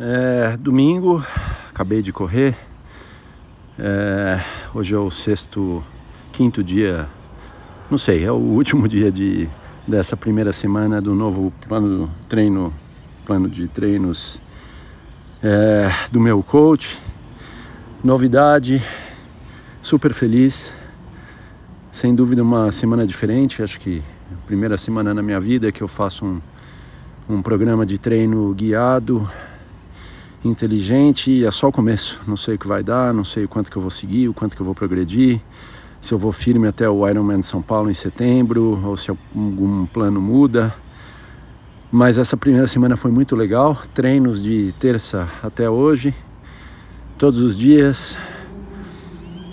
É, domingo, acabei de correr. É, hoje é o sexto, quinto dia, não sei, é o último dia de, dessa primeira semana do novo plano treino, plano de treinos é, do meu coach. Novidade, super feliz. Sem dúvida uma semana diferente, acho que a primeira semana na minha vida que eu faço um, um programa de treino guiado inteligente e é só o começo. Não sei o que vai dar, não sei o quanto que eu vou seguir, o quanto que eu vou progredir, se eu vou firme até o Ironman de São Paulo em setembro ou se algum plano muda. Mas essa primeira semana foi muito legal, treinos de terça até hoje, todos os dias,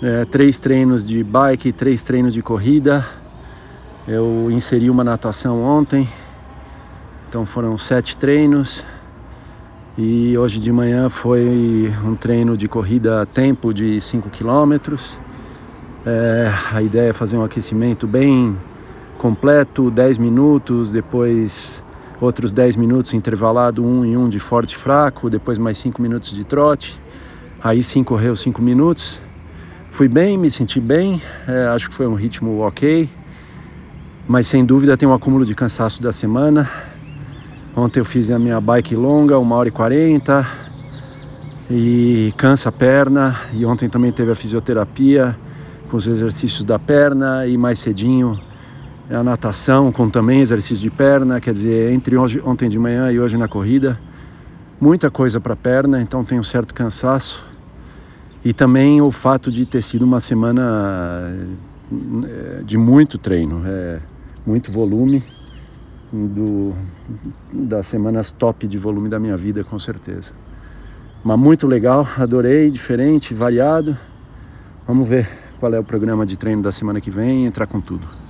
é, três treinos de bike, três treinos de corrida. Eu inseri uma natação ontem, então foram sete treinos e hoje de manhã foi um treino de corrida a tempo de 5 quilômetros. É, a ideia é fazer um aquecimento bem completo, 10 minutos, depois outros 10 minutos intervalado, um em um de forte e fraco, depois mais 5 minutos de trote. Aí sim correu 5 minutos. Fui bem, me senti bem, é, acho que foi um ritmo ok, mas sem dúvida tem um acúmulo de cansaço da semana Ontem eu fiz a minha bike longa, 1 hora e 40 e cansa a perna. E ontem também teve a fisioterapia com os exercícios da perna e mais cedinho a natação com também exercício de perna, quer dizer, entre hoje, ontem de manhã e hoje na corrida, muita coisa para perna, então tem um certo cansaço. E também o fato de ter sido uma semana eh, de muito treino, é, muito volume do, das semanas top de volume da minha vida, com certeza. Mas muito legal, adorei, diferente, variado. Vamos ver qual é o programa de treino da semana que vem entrar com tudo.